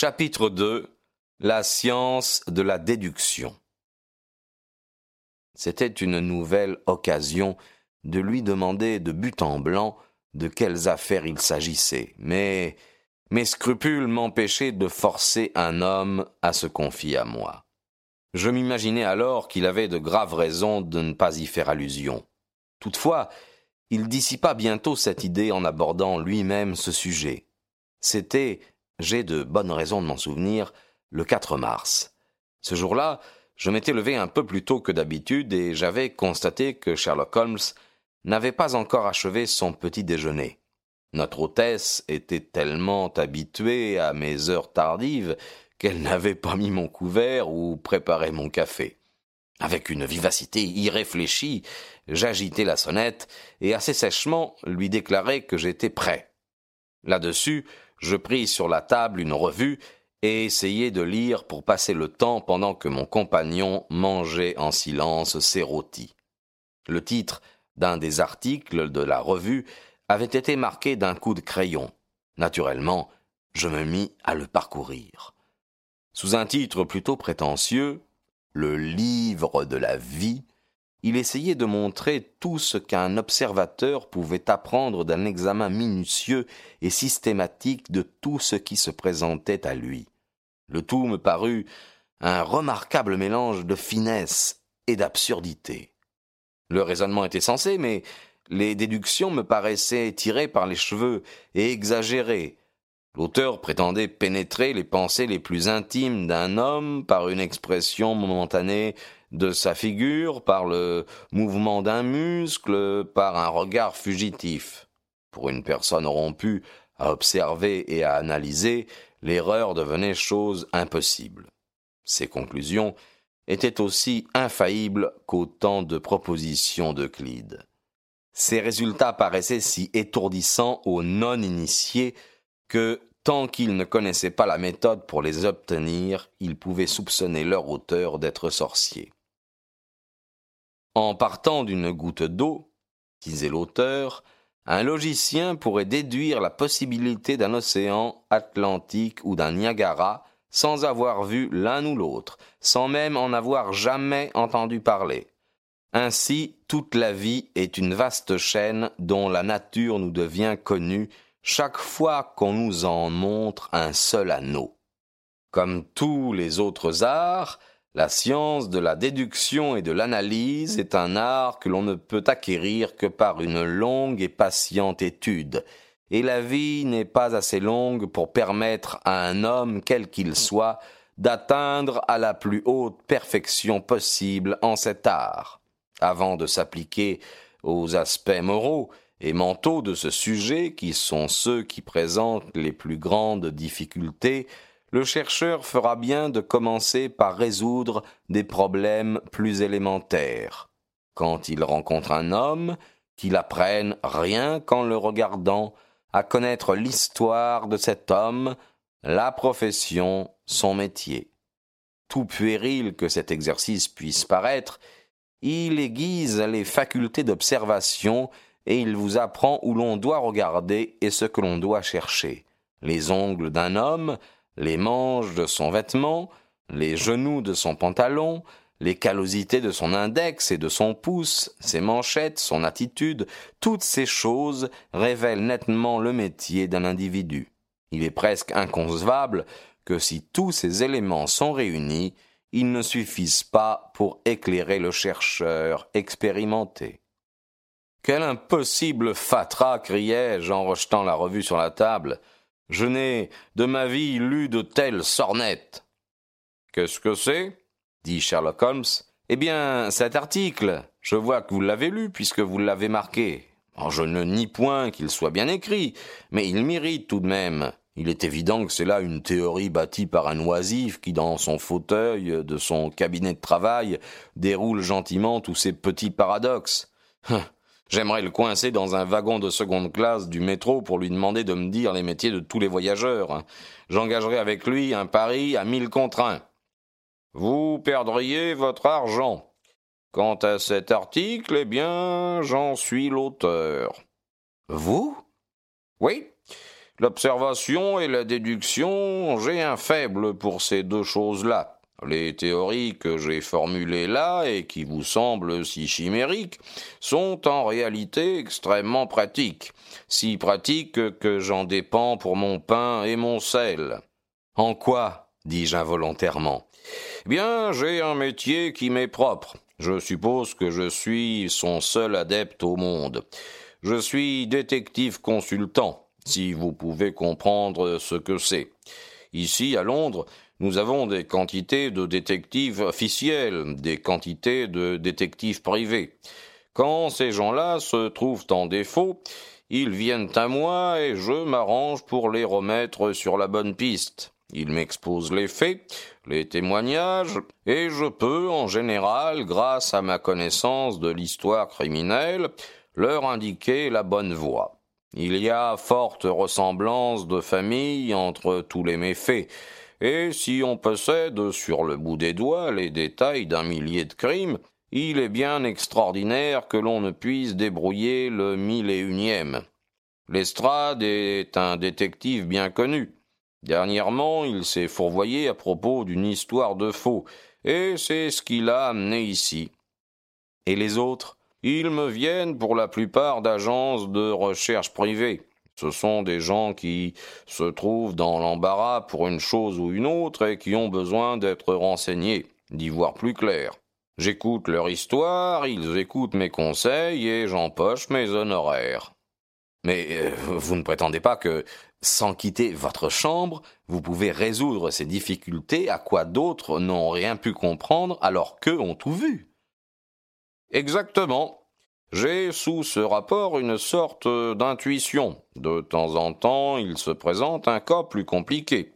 Chapitre 2 La science de la déduction C'était une nouvelle occasion de lui demander de but en blanc de quelles affaires il s'agissait, mais mes scrupules m'empêchaient de forcer un homme à se confier à moi. Je m'imaginais alors qu'il avait de graves raisons de ne pas y faire allusion. Toutefois, il dissipa bientôt cette idée en abordant lui-même ce sujet. C'était j'ai de bonnes raisons de m'en souvenir, le 4 mars. Ce jour-là, je m'étais levé un peu plus tôt que d'habitude et j'avais constaté que Sherlock Holmes n'avait pas encore achevé son petit déjeuner. Notre hôtesse était tellement habituée à mes heures tardives qu'elle n'avait pas mis mon couvert ou préparé mon café. Avec une vivacité irréfléchie, j'agitai la sonnette et assez sèchement lui déclarai que j'étais prêt. Là-dessus, je pris sur la table une revue et essayai de lire pour passer le temps pendant que mon compagnon mangeait en silence ses rôtis. Le titre d'un des articles de la revue avait été marqué d'un coup de crayon. Naturellement, je me mis à le parcourir. Sous un titre plutôt prétentieux, Le livre de la vie, il essayait de montrer tout ce qu'un observateur pouvait apprendre d'un examen minutieux et systématique de tout ce qui se présentait à lui. Le tout me parut un remarquable mélange de finesse et d'absurdité. Le raisonnement était sensé, mais les déductions me paraissaient tirées par les cheveux et exagérées. L'auteur prétendait pénétrer les pensées les plus intimes d'un homme par une expression momentanée de sa figure, par le mouvement d'un muscle, par un regard fugitif. Pour une personne rompue à observer et à analyser, l'erreur devenait chose impossible. Ses conclusions étaient aussi infaillibles qu'autant de propositions d'Euclide. Ces résultats paraissaient si étourdissants aux non-initiés que Tant qu'ils ne connaissaient pas la méthode pour les obtenir, ils pouvaient soupçonner leur auteur d'être sorcier. En partant d'une goutte d'eau, disait l'auteur, un logicien pourrait déduire la possibilité d'un océan Atlantique ou d'un Niagara sans avoir vu l'un ou l'autre, sans même en avoir jamais entendu parler. Ainsi, toute la vie est une vaste chaîne dont la nature nous devient connue chaque fois qu'on nous en montre un seul anneau. Comme tous les autres arts, la science de la déduction et de l'analyse est un art que l'on ne peut acquérir que par une longue et patiente étude, et la vie n'est pas assez longue pour permettre à un homme, quel qu'il soit, d'atteindre à la plus haute perfection possible en cet art. Avant de s'appliquer aux aspects moraux et mentaux de ce sujet, qui sont ceux qui présentent les plus grandes difficultés, le chercheur fera bien de commencer par résoudre des problèmes plus élémentaires. Quand il rencontre un homme, qu'il apprenne rien qu'en le regardant à connaître l'histoire de cet homme, la profession, son métier. Tout puéril que cet exercice puisse paraître, il aiguise les facultés d'observation et il vous apprend où l'on doit regarder et ce que l'on doit chercher. Les ongles d'un homme, les manches de son vêtement, les genoux de son pantalon, les callosités de son index et de son pouce, ses manchettes, son attitude, toutes ces choses révèlent nettement le métier d'un individu. Il est presque inconcevable que si tous ces éléments sont réunis, ils ne suffisent pas pour éclairer le chercheur expérimenté. Quel impossible fatras criai-je en rejetant la revue sur la table. Je n'ai de ma vie lu de telles sornettes. Qu'est-ce que c'est? dit Sherlock Holmes, Eh bien, cet article, je vois que vous l'avez lu puisque vous l'avez marqué. je ne nie point qu'il soit bien écrit, mais il m'irrite tout de même. Il est évident que c'est là une théorie bâtie par un oisif qui, dans son fauteuil de son cabinet de travail, déroule gentiment tous ses petits paradoxes. J'aimerais le coincer dans un wagon de seconde classe du métro pour lui demander de me dire les métiers de tous les voyageurs. J'engagerai avec lui un pari à mille contre un. Vous perdriez votre argent. Quant à cet article, eh bien, j'en suis l'auteur. Vous? Oui, L'observation et la déduction, j'ai un faible pour ces deux choses-là. Les théories que j'ai formulées là et qui vous semblent si chimériques sont en réalité extrêmement pratiques, si pratiques que j'en dépends pour mon pain et mon sel. En quoi dis-je involontairement? Eh bien, j'ai un métier qui m'est propre. Je suppose que je suis son seul adepte au monde. Je suis détective consultant si vous pouvez comprendre ce que c'est. Ici, à Londres, nous avons des quantités de détectives officiels, des quantités de détectives privés. Quand ces gens-là se trouvent en défaut, ils viennent à moi et je m'arrange pour les remettre sur la bonne piste. Ils m'exposent les faits, les témoignages, et je peux, en général, grâce à ma connaissance de l'histoire criminelle, leur indiquer la bonne voie. Il y a forte ressemblance de famille entre tous les méfaits, et si on possède sur le bout des doigts les détails d'un millier de crimes, il est bien extraordinaire que l'on ne puisse débrouiller le mille et unième. Lestrade est un détective bien connu. Dernièrement, il s'est fourvoyé à propos d'une histoire de faux, et c'est ce qui l'a amené ici. Et les autres? Ils me viennent pour la plupart d'agences de recherche privées. Ce sont des gens qui se trouvent dans l'embarras pour une chose ou une autre et qui ont besoin d'être renseignés, d'y voir plus clair. J'écoute leur histoire, ils écoutent mes conseils et j'empoche mes honoraires. Mais euh, vous ne prétendez pas que, sans quitter votre chambre, vous pouvez résoudre ces difficultés à quoi d'autres n'ont rien pu comprendre alors qu'eux ont tout vu. Exactement. J'ai sous ce rapport une sorte d'intuition. De temps en temps, il se présente un cas plus compliqué.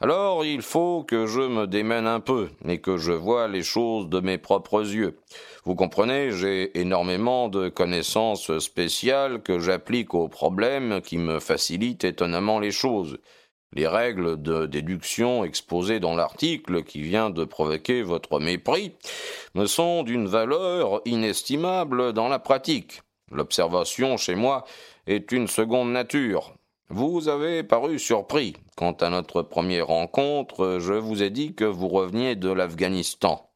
Alors il faut que je me démène un peu et que je vois les choses de mes propres yeux. Vous comprenez, j'ai énormément de connaissances spéciales que j'applique aux problèmes qui me facilitent étonnamment les choses. Les règles de déduction exposées dans l'article qui vient de provoquer votre mépris me sont d'une valeur inestimable dans la pratique. L'observation chez moi est une seconde nature. Vous avez paru surpris. Quant à notre première rencontre, je vous ai dit que vous reveniez de l'Afghanistan.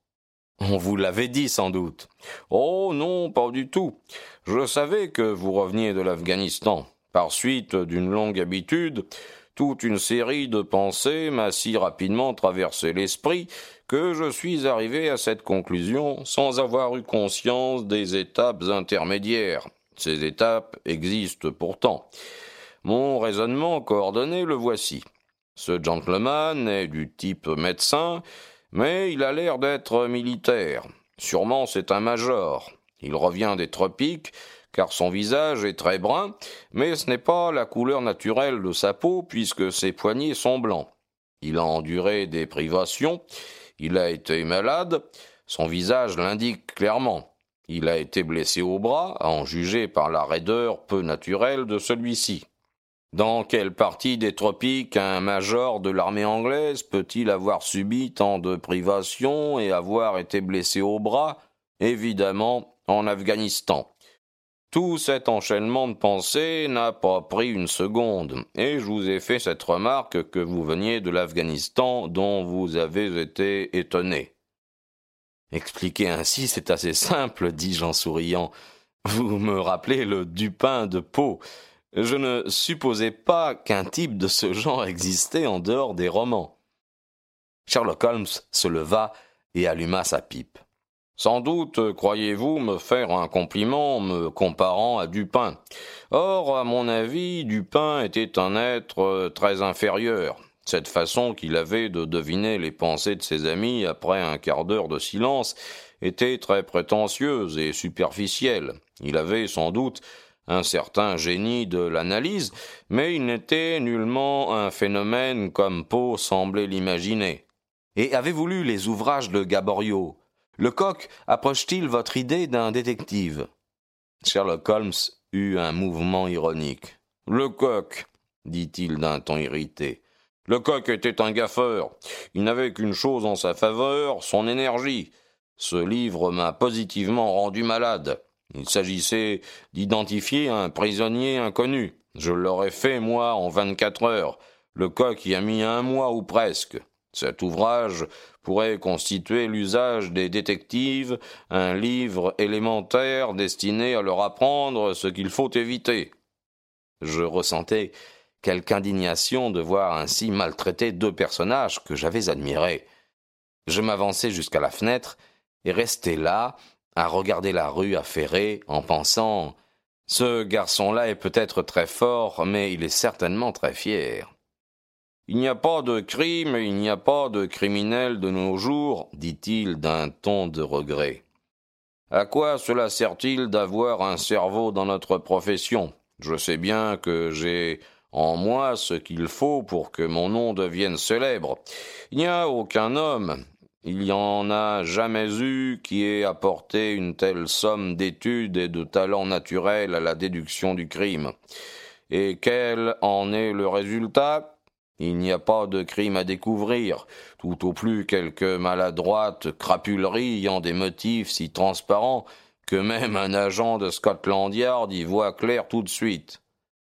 On vous l'avait dit sans doute. Oh non, pas du tout. Je savais que vous reveniez de l'Afghanistan. Par suite d'une longue habitude, toute une série de pensées m'a si rapidement traversé l'esprit que je suis arrivé à cette conclusion sans avoir eu conscience des étapes intermédiaires. Ces étapes existent pourtant. Mon raisonnement coordonné le voici. Ce gentleman est du type médecin, mais il a l'air d'être militaire. Sûrement c'est un major. Il revient des tropiques, car son visage est très brun, mais ce n'est pas la couleur naturelle de sa peau, puisque ses poignets sont blancs. Il a enduré des privations, il a été malade, son visage l'indique clairement. Il a été blessé au bras, à en juger par la raideur peu naturelle de celui-ci. Dans quelle partie des tropiques un major de l'armée anglaise peut-il avoir subi tant de privations et avoir été blessé au bras? Évidemment, en Afghanistan. Tout cet enchaînement de pensées n'a pas pris une seconde, et je vous ai fait cette remarque que vous veniez de l'Afghanistan dont vous avez été étonné. Expliquer ainsi, c'est assez simple, dis-je en souriant. Vous me rappelez le Dupin de Pau. Je ne supposais pas qu'un type de ce genre existait en dehors des romans. Sherlock Holmes se leva et alluma sa pipe. Sans doute croyez-vous me faire un compliment en me comparant à Dupin. Or, à mon avis, Dupin était un être très inférieur. Cette façon qu'il avait de deviner les pensées de ses amis après un quart d'heure de silence était très prétentieuse et superficielle. Il avait sans doute un certain génie de l'analyse, mais il n'était nullement un phénomène comme Poe semblait l'imaginer. Et avez-vous lu les ouvrages de Gaboriau? Lecoq approche-t-il votre idée d'un détective? Sherlock Holmes eut un mouvement ironique. Lecoq, dit-il d'un ton irrité. Lecoq était un gaffeur. Il n'avait qu'une chose en sa faveur, son énergie. Ce livre m'a positivement rendu malade. Il s'agissait d'identifier un prisonnier inconnu. Je l'aurais fait, moi, en vingt-quatre heures. Lecoq y a mis un mois ou presque. Cet ouvrage pourrait constituer l'usage des détectives, un livre élémentaire destiné à leur apprendre ce qu'il faut éviter. Je ressentais quelque indignation de voir ainsi maltraiter deux personnages que j'avais admirés. Je m'avançai jusqu'à la fenêtre et restai là, à regarder la rue affairée, en pensant Ce garçon-là est peut-être très fort, mais il est certainement très fier. Il n'y a pas de crime il n'y a pas de criminel de nos jours, dit-il d'un ton de regret. À quoi cela sert-il d'avoir un cerveau dans notre profession? Je sais bien que j'ai en moi ce qu'il faut pour que mon nom devienne célèbre. Il n'y a aucun homme, il n'y en a jamais eu qui ait apporté une telle somme d'études et de talents naturels à la déduction du crime. Et quel en est le résultat? Il n'y a pas de crime à découvrir, tout au plus quelques maladroites crapuleries ayant des motifs si transparents que même un agent de Scotland Yard y voit clair tout de suite.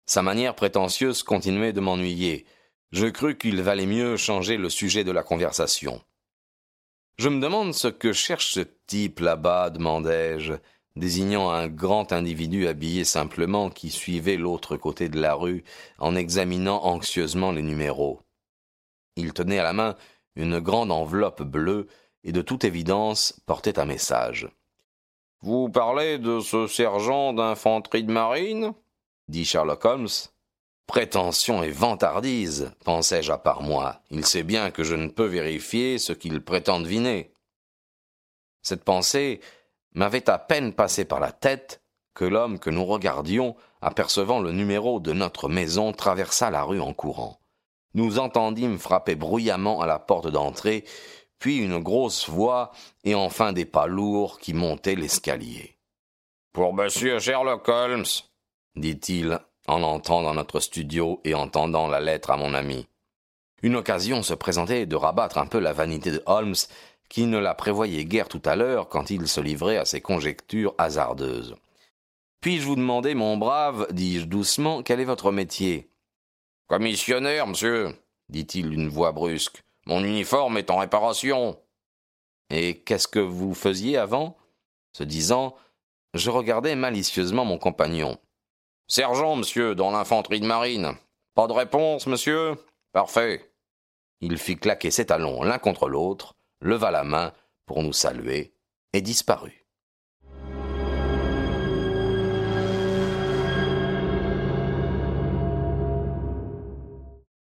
Sa manière prétentieuse continuait de m'ennuyer. Je crus qu'il valait mieux changer le sujet de la conversation. Je me demande ce que cherche ce type là-bas, demandai-je désignant un grand individu habillé simplement qui suivait l'autre côté de la rue en examinant anxieusement les numéros. Il tenait à la main une grande enveloppe bleue et de toute évidence portait un message. Vous parlez de ce sergent d'infanterie de marine? dit Sherlock Holmes. Prétention et vantardise, pensai-je à part moi. Il sait bien que je ne peux vérifier ce qu'il prétend deviner. Cette pensée m'avait à peine passé par la tête que l'homme que nous regardions, apercevant le numéro de notre maison, traversa la rue en courant. Nous entendîmes frapper bruyamment à la porte d'entrée, puis une grosse voix et enfin des pas lourds qui montaient l'escalier. Pour monsieur Sherlock Holmes, dit-il en entrant dans notre studio et en tendant la lettre à mon ami. Une occasion se présentait de rabattre un peu la vanité de Holmes qui ne la prévoyait guère tout à l'heure quand il se livrait à ses conjectures hasardeuses. Puis-je vous demander, mon brave, dis-je doucement, quel est votre métier? Commissionnaire, monsieur, dit-il d'une voix brusque. Mon uniforme est en réparation. Et qu'est-ce que vous faisiez avant? Ce disant, je regardais malicieusement mon compagnon. Sergent, monsieur, dans l'infanterie de marine. Pas de réponse, monsieur? Parfait. Il fit claquer ses talons l'un contre l'autre, leva la main pour nous saluer et disparut.